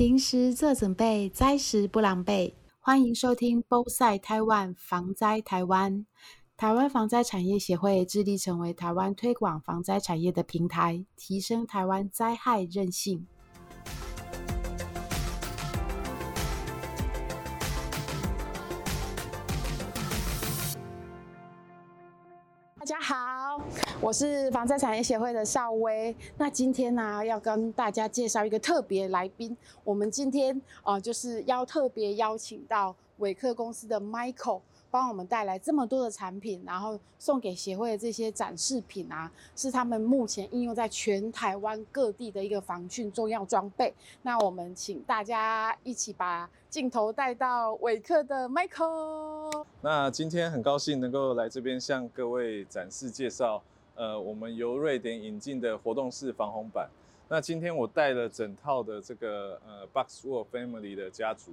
平时做准备，灾时不狼狈。欢迎收听 Both Side Taiwan 防灾台湾。台湾防灾产业协会致力成为台湾推广防灾产业的平台，提升台湾灾害韧性。大家好，我是防灾产业协会的邵薇。那今天呢，要跟大家介绍一个特别来宾。我们今天呃，就是要特别邀请到伟克公司的 Michael，帮我们带来这么多的产品，然后送给协会的这些展示品啊，是他们目前应用在全台湾各地的一个防汛重要装备。那我们请大家一起把镜头带到伟克的 Michael。那今天很高兴能够来这边向各位展示介绍，呃，我们由瑞典引进的活动式防洪板。那今天我带了整套的这个呃 Boxwell Family 的家族，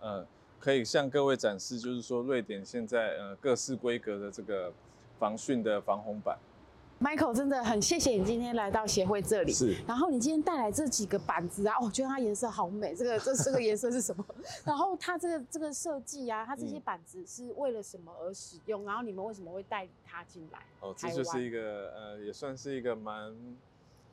呃，可以向各位展示，就是说瑞典现在呃各式规格的这个防汛的防洪板。Michael 真的很谢谢你今天来到协会这里。是然后你今天带来这几个板子啊，哦，我觉得它颜色好美。这个这这个颜色是什么？然后它这个这个设计啊，它这些嗯板子是为了什么而使用？然后你们为什么会带它进来？哦，这就是一个呃，也算是一个蛮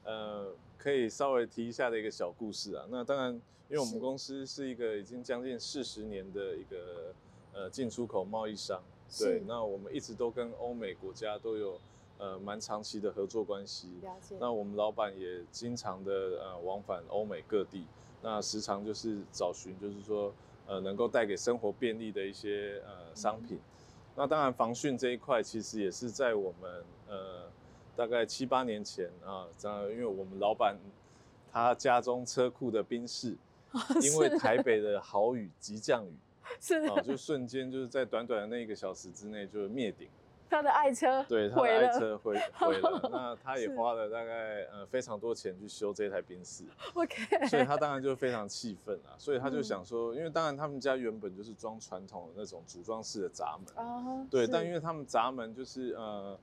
呃，可以稍微提一下的一个小故事啊。那当然，因为我们公司是一个已经将近四十年的一个呃进出口贸易商，对，那我们一直都跟欧美国家都有呃蛮长期的合作关系。了解。那我们老板也经常的呃往返欧美各地，那时常就是找寻，就是说呃能够带给生活便利的一些呃商品。那当然防汛这一块其实也是在我们呃大概七八年前啊，因为我们老板他家中车库的冰室，因为台北的豪雨急降雨 是啊，就瞬间就是在短短的那一个小时之内就灭顶。他的爱车，对，他的爱。车毁毁了，那他也花了大概呃非常多钱去修这台宾士，OK，所以他当然就非常气愤啊，所以他就嗯想说，因为当然他们家原本就是装传统的那种组装式的闸门，啊，对，但因为他们闸门就是呃，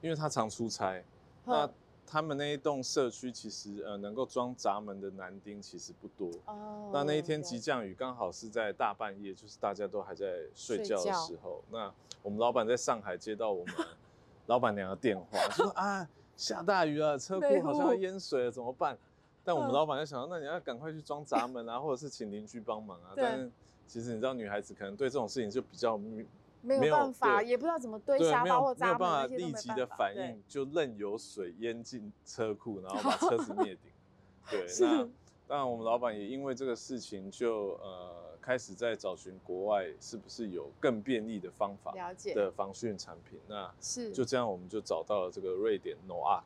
因为他常出差，那哼他们那一栋社区其实呃能够装闸门的男丁其实不多，哦那那一天急了降雨刚好是在大半夜，就是大家都还在睡觉的时候。那我们老板在上海接到我们 老板娘的电话，就说啊下大雨了，车内库好像要淹水了，怎么办？但我们嗯老板就想到，那你要赶快去装闸门啊，或者是请邻居帮忙啊。对但其实你知道，女孩子可能对这种事情就比较没没有办法，也不知道怎么堆沙包或闸门没有办法立即的反应，就任由水淹进车库，然后把 车子灭顶。对，是那当然我们老板也因为这个事情就呃开始在找寻国外是不是有更便利的方法了解的防汛产品。那是就这样，我们就找到了这个瑞典 Noark，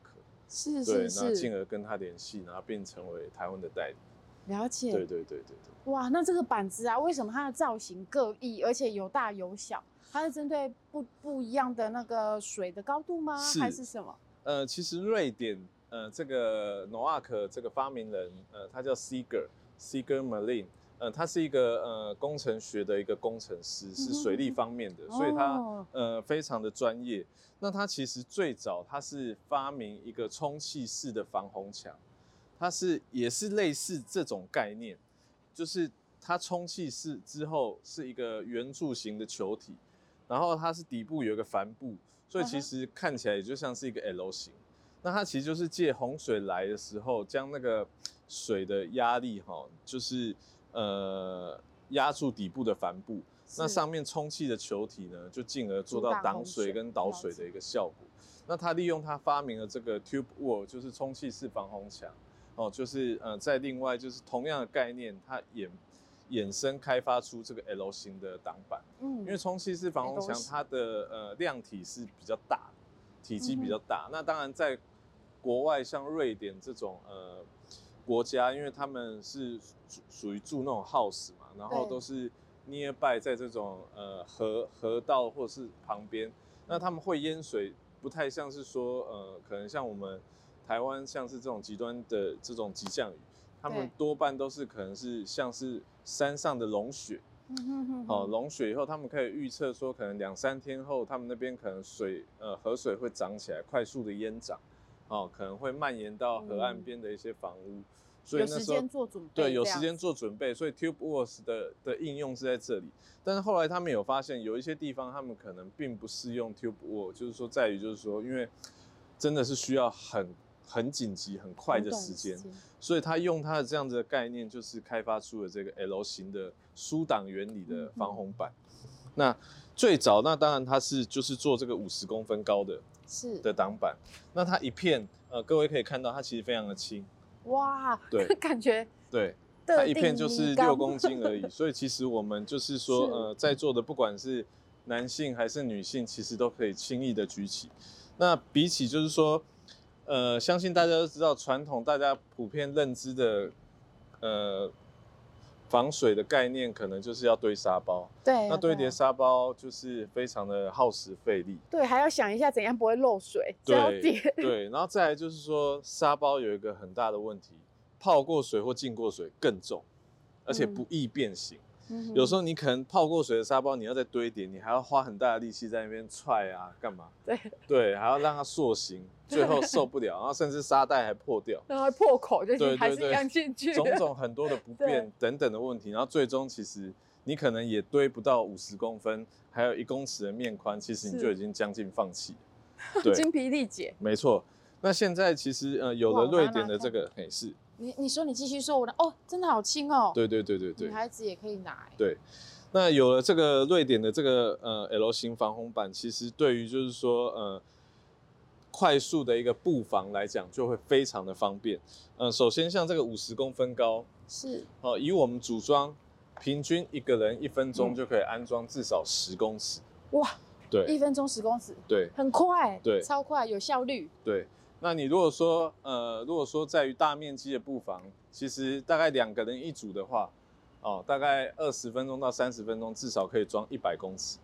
是对，是是那进而跟他联系，然后并成为台湾的代理。了解对对对对对。哇，那这个板子啊，为什么它的造型各异，而且有大有小？它是针对不不一样的那个水的高度吗？是还是什么？呃，其实瑞典呃这个 Noark 这个发明人呃他叫 Seeger Seeger Malin，呃他是一个呃工程学的一个工程师，是水利方面的，所以他哦呃非常的专业。那他其实最早他是发明一个充气式的防洪墙，它是也是类似这种概念，就是它充气式之后是一个圆柱形的球体，然后它是底部有一个帆布，所以其实看起来也就像是一个 L 型。那它其实就是借洪水来的时候，将那个水的压力哈，就是呃压住底部的帆布，那上面充气的球体呢，就进而做到阻挡水水跟导水的一个效果。那他利用他发明了这个 tube wall，就是充气式防洪墙，哦，就是呃，在另外就是同样的概念，它衍衍生开发出这个 L 型的挡板。嗯。因为充气式防洪墙它的呃量体是比较大，体积比较嗯大。那当然在国外像瑞典这种呃国家，因为他们是属属于住那种 house 嘛，然后都是 nearby 在这种呃河河道或者是旁边，那他们会淹水，不太像是说呃可能像我们台湾像是这种极端的这种急降雨，他们多半都是可能是像是山上的融雪。哦，哼融雪以后，他们可以预测说，可能两三天后，他们那边可能水呃河水会涨起来，快速的淹涨，哦，可能会蔓延到河岸嗯边的一些房屋，所以有时那时候间做准备，对，有时间做准备，所以 Tube Works 的的应用是在这里。但是后来他们有发现，有一些地方他们可能并不适用 Tube Wars，就是说在于就是说，因为真的是需要很很紧急、很快的时间，所以他用他的这样子的概念，就是开发出了这个 L 型的疏挡原理的防洪板。那最早，那当然它是就是做这个五十公分高的是的挡板。那它一片，呃，各位可以看到，它其实非常的轻，哇，对 感觉对，它一片就是六公斤而已。所以其实我们就是说，是呃，在座的不管是男性还是女性，其实都可以轻易的举起。那比起就是说，呃，相信大家都知道，传统大家普遍认知的，呃，防水的概念可能就是要堆沙包。对啊，那堆叠沙包就是非常的耗时费力。对，还要想一下怎样不会漏水，对，对，然后再来就是说，沙包有一个很大的问题，泡过水或浸过水更重，而且不易变形。有时候候你可能泡过水的沙包，你要再堆叠，你还要花很大的力气在那边踹啊，干嘛？对，对，还要让它塑形，最后受不了，然后甚至沙袋还破掉。然后破口就对是还是一对对样进去，种种很多的不 便等等的问题，然后最终其实你可能也堆不到五十公分，还有一公尺的面宽，其实你就已经将近放弃。对，精疲力竭。没错。那现在其实呃有了瑞典的这个嘿是，你你说你继续说，我的哦，真的好轻哦，对对对对对女孩子也可以拿欸，对。那有了这个瑞典的这个呃 L 型防红板，其实对于就是说呃快速的一个布防来讲，就会非常的方便。呃，首先像这个五十公分高，是哦，以我们组装，平均一个人一分钟嗯就可以安装至少十公尺。哇，对一分钟十公尺，对很快，对超快，有效率，对，那你如果说呃，如果说在于大面积的布防，其实大概两个人一组的话，哦，大概二十分钟到三十分钟，至少可以装一百公尺。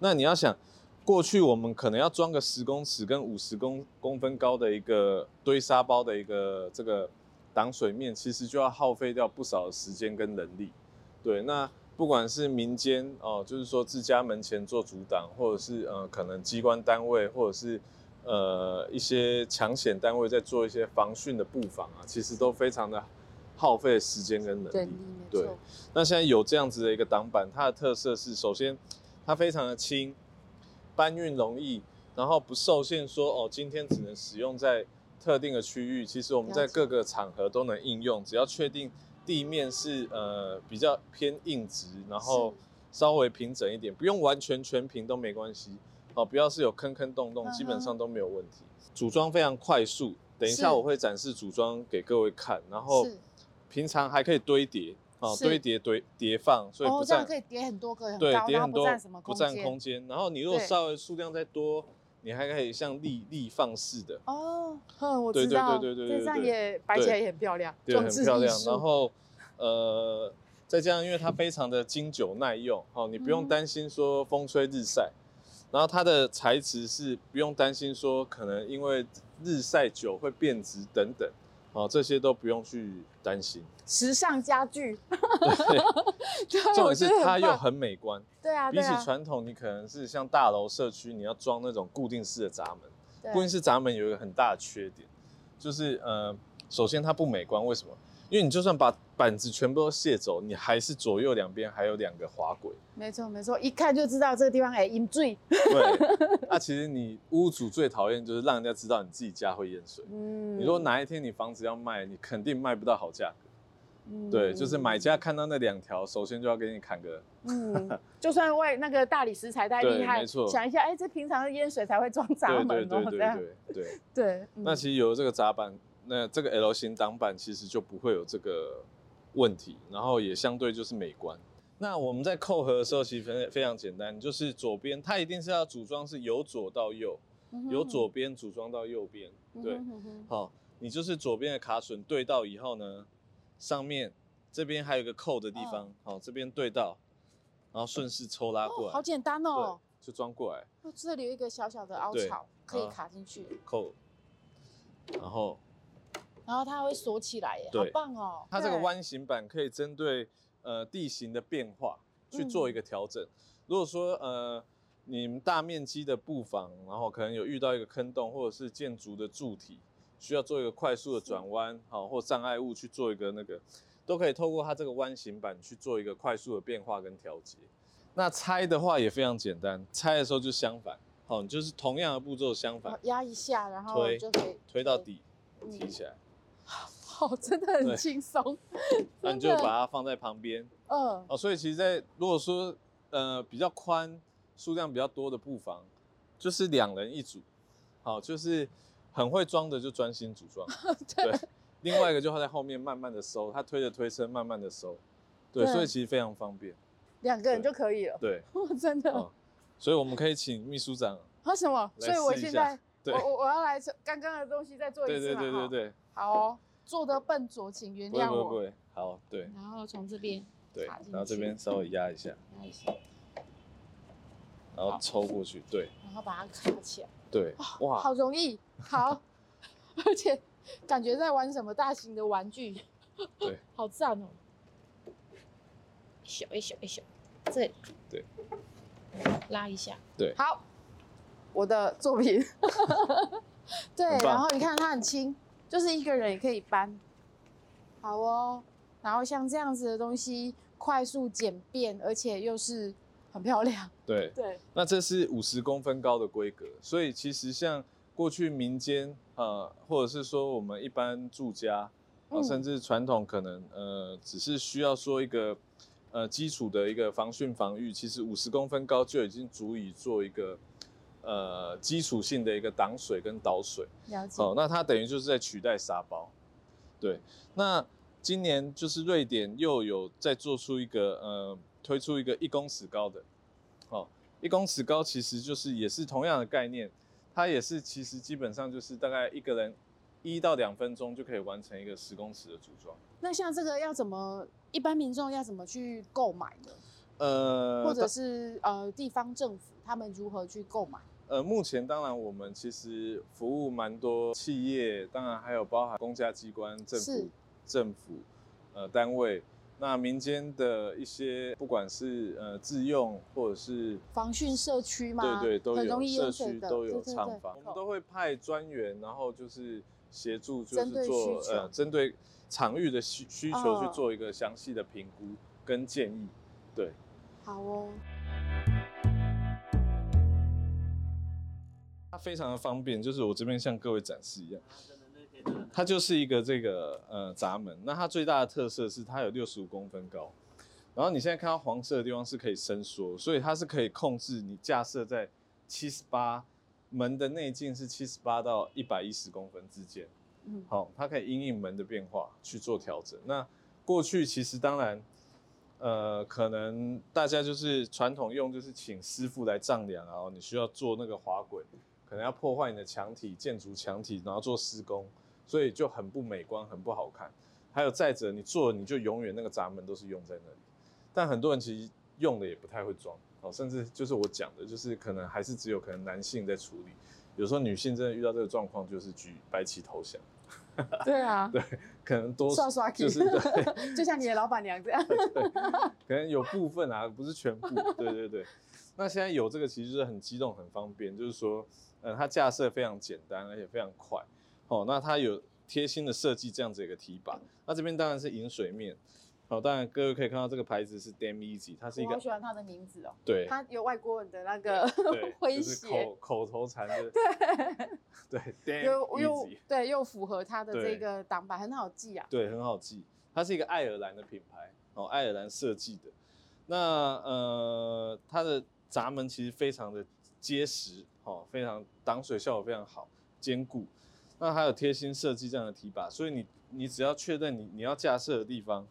那你要想，过去我们可能要装个十公尺跟五十公公分高的一个堆沙包的一个这个挡水面，其实就要耗费掉不少的时间跟人力。对，那不管是民间哦，就是说自家门前做阻挡，或者是呃可能机关单位，或者是呃一些抢险单位在做一些防汛的布防啊，其实都非常的耗费时间跟能力。对，那现在有这样子的一个挡板，它的特色是，首先它非常的轻，搬运容易，然后不受限说哦，今天只能使用在特定的区域。其实我们在各个场合都能应用，只要确定地面是呃比较偏硬直，然后稍微平整一点，不用完全全平都没关系。哦，不要是有坑坑洞洞，基本上都没有问题。组装非常快速，等一下我会展示组装给各位看，然后平常还可以堆叠，哦，堆叠堆叠放，所以哦不占、这样可以叠很多个很对叠很多不占空间。然后你如果稍微数量再多，你还可以像立立放式的，哦，哼，我对对知道，对对对对这样对也摆起来也很漂亮，对，很漂亮。然后呃，再加上因为它非常的经久耐用，哦，你不用嗯担心说风吹日晒。然后它的材质是不用担心说可能因为日晒久会变质等等，哦，这些都不用去担心。时尚家具，对，重点是它又很美观。对啊，比起传统，你可能是像大楼社区，你要装那种固定式的闸门。固定式闸门有一个很大的缺点，就是呃，首先它不美观。为什么？因为你就算把板子全部都卸走，你还是左右两边还有两个滑轨。没错没错，一看就知道这个地方哎淹水，对，那其实你屋主最讨厌就是让人家知道你自己家会淹水。嗯你说哪一天你房子要卖，你肯定卖不到好价格。嗯对，就是买家看到那两条，首先就要给你砍个。嗯，就算外那个大理石材太对厉害，没错想一下，哎，这平常的淹水才会装闸对门哦，对对对对对。对，嗯那其实有了这个闸板，那这个 L 型挡板其实就不会有这个问题，然后也相对就是美观。那我们在扣合的时候，其实非非常简单，就是左边它一定是要组装是由左到右，嗯由左边组装到右边。对，嗯哼哼哼好，你就是左边的卡榫对到以后呢，上面这边还有一个扣的地方，好，这边对到，然后顺势抽拉过哦，来，好简单哦，就装过来哦这里有一个小小的凹槽，可以啊卡进去，扣，然后然后它会锁起来耶，好对棒哦！它这个对弯形板可以针对呃地形的变化去做嗯一个调整。如果说呃你们大面积的布防，然后可能有遇到一个坑洞或者是建筑的柱体需要做一个快速的转弯，好或障碍物去做一个那个，都可以透过它这个弯形板去做一个快速的变化跟调节。那拆的话也非常简单，拆的时候就相反，好，就是同样的步骤相反，压一下，然后推就可以推到底，嗯提起来，好，真的很对。轻松。那你就把它放在旁边，嗯，哦，所以其实在，如果说呃比较宽、数量比较多的布房，就是两人一组，好，就是很会装的就专心组装，对，另外一个就会在后面慢慢的收，他推着推车慢慢的收，对，对。所以其实非常方便，两个人就可以了。对，真的。哦，所以我们可以请秘书长，喝什么？所以我现在对我我我要来刚刚的东西再做一对对次嘛。哈。对对对，好哦，做的笨拙，请原谅我。不会不会，好，对然后从这边对然后这去边稍微压一下，压一下，然后抽过去，对然后把它卡起来。对，哇，好容易，好，而且感觉在玩什么大型的玩具，对，好赞哦！一小一小一小，这里对，拉一下，对好，我的作品，对，然后你看它很轻，就是一个人也可以搬，好哦。然后像这样子的东西，快速简便，而且又是很漂亮，对。对，那这是五十公分高的规格，所以其实像过去民间呃，或者是说我们一般住家甚至传统可能呃，只是需要说一个呃基础的一个防汛防御，其实五十公分高就已经足以做一个呃基础性的一个挡水跟导水。了解，哦，那它等于就是在取代沙包。对，那今年就是瑞典又有在做出一个呃，推出一个一公尺高的，哦，一公尺高其实就是也是同样的概念，它也是其实基本上就是大概一个人一到两分钟就可以完成一个十公尺的组装。那像这个要怎么，一般民众要怎么去购买呢？呃，或者是呃地方政府他们如何去购买？呃，目前当然我们其实服务蛮多企业，当然还有包含公家机关、政府、政府呃单位，那民间的一些不管是呃自用或者是防汛社区嘛？对对都有，社区都有厂房，我们都会派专员，然后就是协助，就是做呃针对场域的需需求去嗯做一个详细的评估跟建议，对。好哦，它非常的方便，就是我这边向各位展示一样，它就是一个这个呃闸门，那它最大的特色是它有六十五公分高，然后你现在看到黄色的地方是可以伸缩，所以它是可以控制你架设在七十八门的内径是七十八到一百一十公分之间，嗯，好、它可以因应门的变化去做调整。那过去其实当然，呃，可能大家就是传统用就是请师傅来丈量然后，你需要做那个滑轨，可能要破坏你的墙体、建筑墙体，然后做施工，所以就很不美观、很不好看。还有再者，你做了你就永远那个闸门都是用在那里，但很多人其实用的也不太会装哦，甚至就是我讲的，就是可能还是只有可能男性在处理，有时候女性真的遇到这个状况，就是举白旗投降。对啊，对，可能多刷刷就是对，就像你的老板娘这样，可能有部分啊，不是全部。对对对。那现在有这个其实就是很激动、很方便，就是说，呃，它架设非常简单，而且非常快。哦，那它有贴心的设计这样子一个提把。那这边当然是饮水面。好、当然各位可以看到这个牌子是 Damn Easy，它是一个我好喜欢它的名字哦，对它有外国人的那个对，诙 就是谐口，口头禅的，对 对又，Damn 又 Easy。对又符合它的这个挡板，很好记啊。对，很好记。它是一个爱尔兰的品牌哦，爱尔兰设计的。那呃，它的闸门其实非常的结实哦，非常挡水效果非常好，坚固。那还有贴心设计这样的提把，所以你你只要确认你你要架设的地方，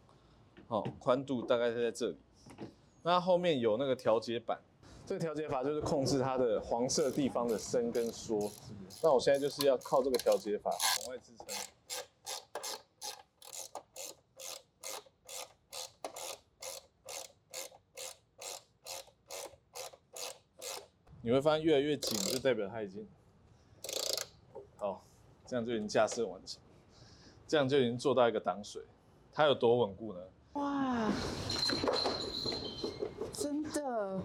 哦，宽度大概是在这里。那后面有那个调节板，这个调节阀就是控制它的黄色地方的伸跟缩。那我现在就是要靠这个调节阀往外支撑。你会发现越来越紧，就代表它已经好，这样就已经架设完成，这样就已经做到一个挡水。它有多稳固呢？哇，真的，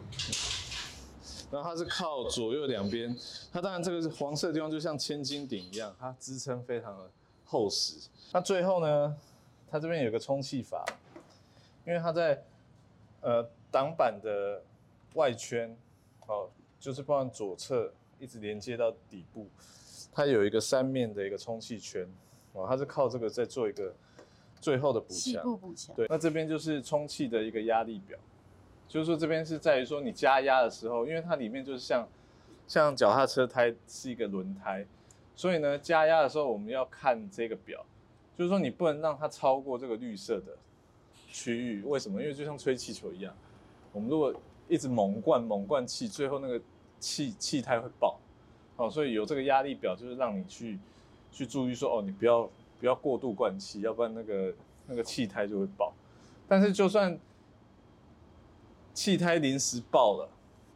然后它是靠左右两边，它当然这个是黄色的地方就像千斤顶一样，它支撑非常的厚实。那最后呢，它这边有个充气阀，因为它在呃挡板的外圈，哦，就是包含左侧一直连接到底部，它有一个三面的一个充气圈，哦，它是靠这个在做一个最后的补细强。部补强。对，那这边就是充气的一个压力表，就是说这边是在于说你加压的时候，因为它里面就是像像脚踏车胎是一个轮胎，所以呢加压的时候我们要看这个表，就是说你不能让它超过这个绿色的区域，为什么？因为就像吹气球一样，我们如果一直猛灌猛灌气，最后那个气气胎会爆，哦，所以有这个压力表就是让你去去注意说哦，你不要不要过度灌气，要不然那个那个气胎就会爆。但是就算气胎临时爆了，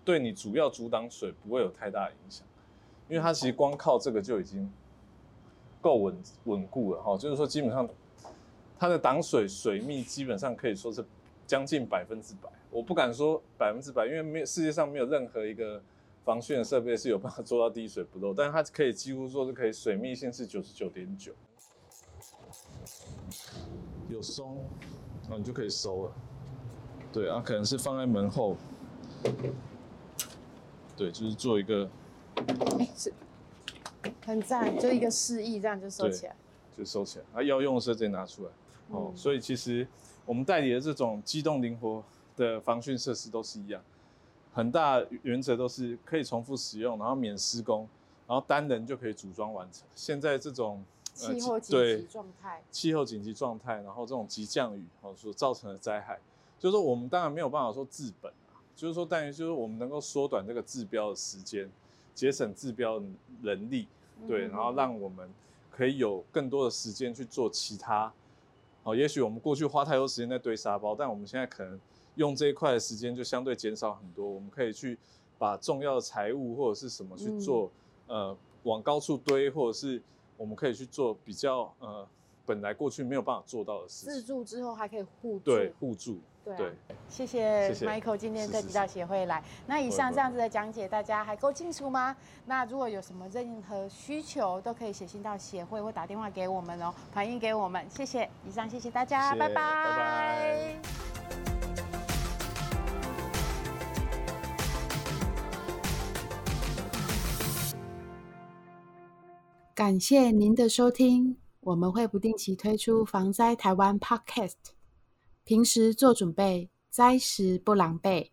对你主要阻挡水不会有太大影响，因为它其实光靠这个就已经够稳稳固了哈。就是说，基本上它的挡水水密基本上可以说是将近百分之百。我不敢说百分之百，因为没有世界上没有任何一个防汛的设备是有办法做到滴水不漏，但是它可以几乎说是可以水密性是九十九点九。有松，然后你就可以收了。对啊，可能是放在门后，对，就是做一个哎，是很赞，就一个示意，这样就收起来。就收起来，啊，要用的时候直接拿出来。哦，嗯所以其实我们代理的这种机动灵活的防汛设施都是一样，很大原则都是可以重复使用，然后免施工，然后单人就可以组装完成。现在这种呃气候紧对急状态，气候紧急状态，然后这种急降雨哦所造成的灾害，就是说我们当然没有办法说治本啊，就是说但于就是我们能够缩短这个治标的时间，节省治标的人力，对，嗯然后让我们可以有更多的时间去做其他，哦，也许我们过去花太多时间在堆沙包，但我们现在可能用这一块的时间就相对减少很多，我们可以去把重要的财务或者是什么去做，呃，往高处堆，或者是我们可以去做比较呃本来过去没有办法做到的事自，助之后还可以互助。对，互助，对啊对，谢谢谢谢 Michael 今天是是特级到协会来。那以上这样子的讲解，大家还够清楚吗？那如果有什么任何需求，都可以写信到协会或打电话给我们哦，反映给我们。谢谢，以上谢谢大家，谢谢拜拜拜拜感谢您的收听，我们会不定期推出防灾台湾 Podcast，平时做准备，灾时不狼狈。